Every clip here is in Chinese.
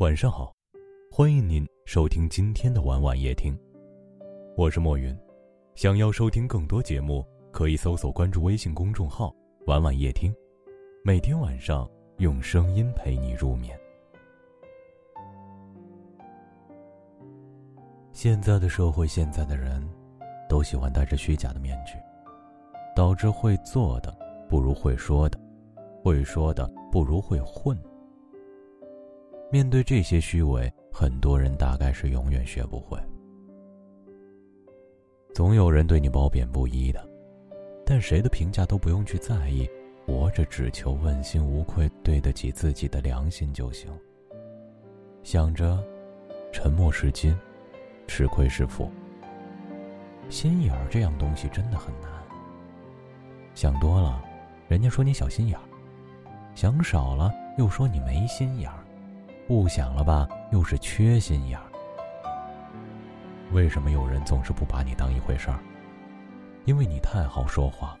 晚上好，欢迎您收听今天的晚晚夜听，我是莫云。想要收听更多节目，可以搜索关注微信公众号“晚晚夜听”，每天晚上用声音陪你入眠。现在的社会，现在的人，都喜欢戴着虚假的面具，导致会做的不如会说的，会说的不如会混。面对这些虚伪，很多人大概是永远学不会。总有人对你褒贬不一的，但谁的评价都不用去在意，活着只求问心无愧，对得起自己的良心就行。想着，沉默是金，吃亏是福。心眼儿这样东西真的很难。想多了，人家说你小心眼儿；想少了，又说你没心眼儿。不想了吧，又是缺心眼儿。为什么有人总是不把你当一回事儿？因为你太好说话，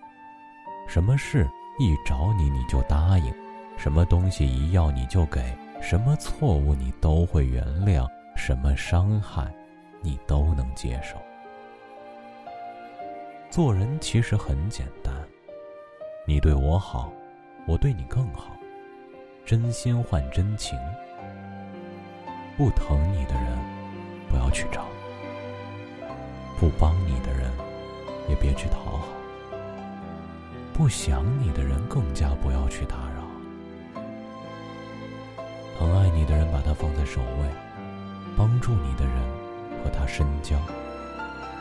什么事一找你你就答应，什么东西一要你就给，什么错误你都会原谅，什么伤害，你都能接受。做人其实很简单，你对我好，我对你更好，真心换真情。不疼你的人，不要去找；不帮你的人，也别去讨好；不想你的人，更加不要去打扰。疼爱你的人，把他放在首位；帮助你的人，和他深交；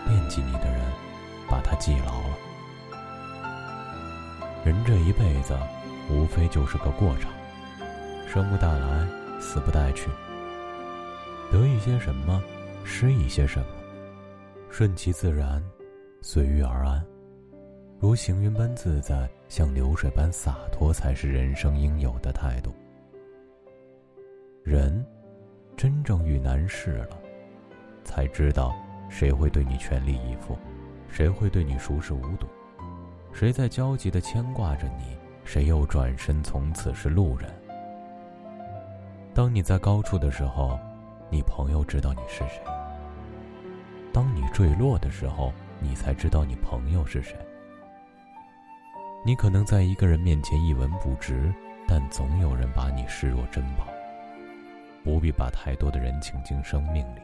惦记你的人，把他记牢了。人这一辈子，无非就是个过场，生不带来，死不带去。得一些什么，失一些什么，顺其自然，随遇而安，如行云般自在，像流水般洒脱，才是人生应有的态度。人真正遇难事了，才知道谁会对你全力以赴，谁会对你熟视无睹，谁在焦急的牵挂着你，谁又转身从此是路人。当你在高处的时候。你朋友知道你是谁。当你坠落的时候，你才知道你朋友是谁。你可能在一个人面前一文不值，但总有人把你视若珍宝。不必把太多的人请进生命里。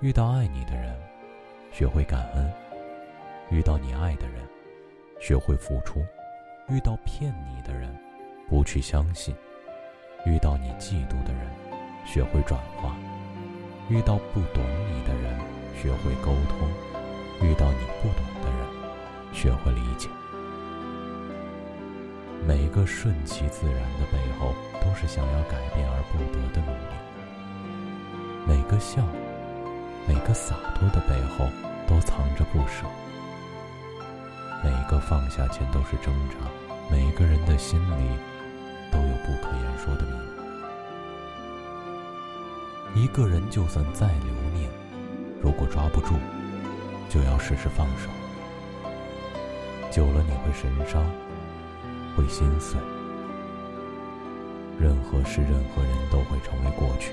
遇到爱你的人，学会感恩；遇到你爱的人，学会付出；遇到骗你的人，不去相信；遇到你嫉妒的人。学会转化，遇到不懂你的人，学会沟通；遇到你不懂的人，学会理解。每个顺其自然的背后，都是想要改变而不得的努力；每个笑，每个洒脱的背后，都藏着不舍；每个放下前都是挣扎；每个人的心里，都有不可言说的秘密。一个人就算再留念，如果抓不住，就要试试放手。久了你会神伤，会心碎。任何事、任何人都会成为过去，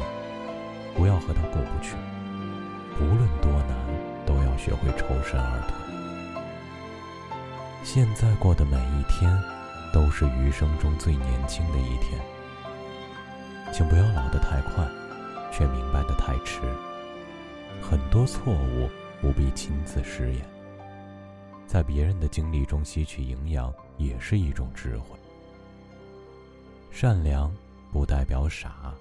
不要和他过不去。无论多难，都要学会抽身而退。现在过的每一天，都是余生中最年轻的一天。请不要老得太快。却明白的太迟，很多错误不必亲自实验，在别人的经历中吸取营养也是一种智慧。善良不代表傻，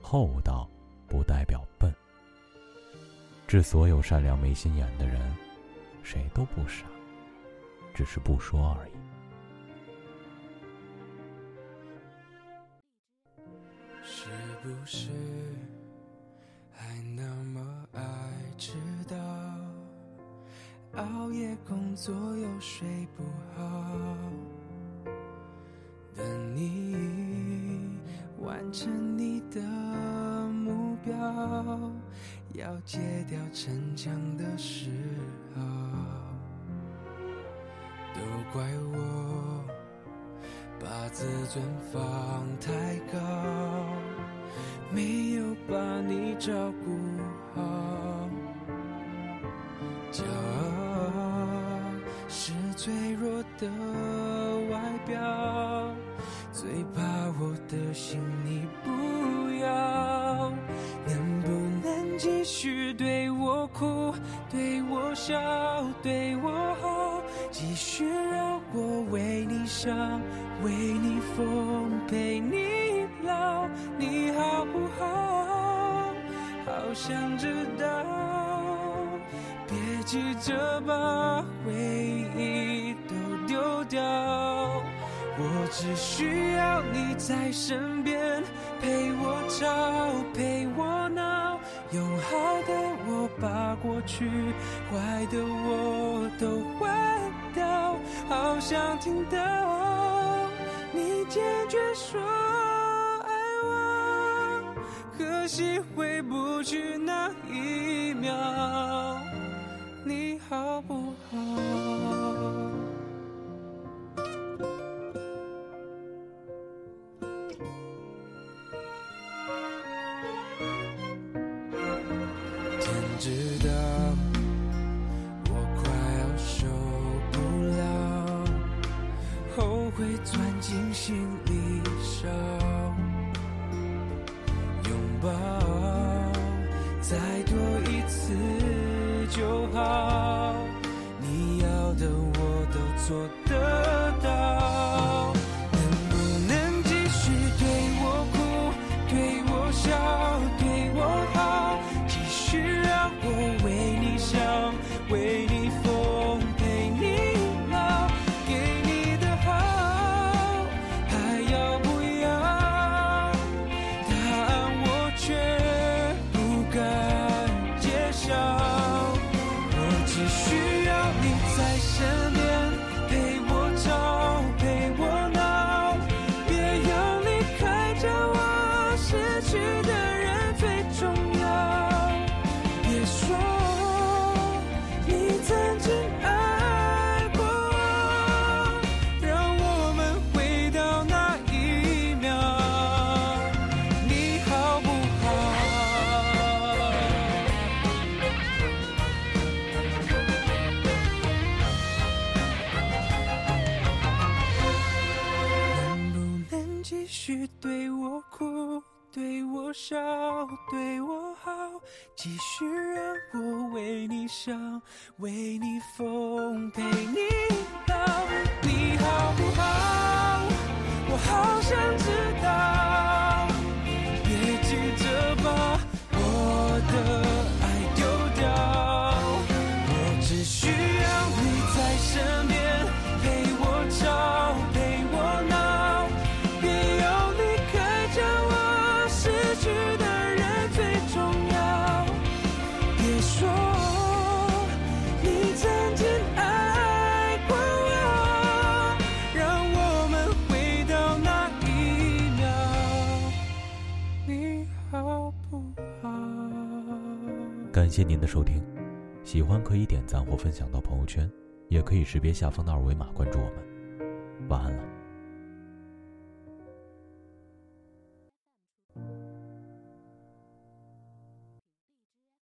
厚道不代表笨。致所有善良没心眼的人，谁都不傻，只是不说而已。是不是？还那么爱迟到熬夜工作又睡不好，等你完成你的目标，要戒掉逞强的时候，都怪我把自尊放太高。没有把你照顾好。骄傲是脆弱的外表，最怕我的心你不要。能不能继续对我哭，对我笑，对我好，继续让我为你伤，为你疯，陪你想知道，别急着把回忆都丢掉，我只需要你在身边，陪我吵，陪我闹，用好的我把过去，坏的我都换掉，好想听到你坚决说，惜回不去那一继续对我哭，对我笑，对我好，继续让我为你想，为你疯，陪你老，你好不好？我好想知去的人最重要。别说你曾经爱过我，让我们回到那一秒，你好不好？感谢您的收听，喜欢可以点赞或分享到朋友圈，也可以识别下方的二维码关注我们。晚安了。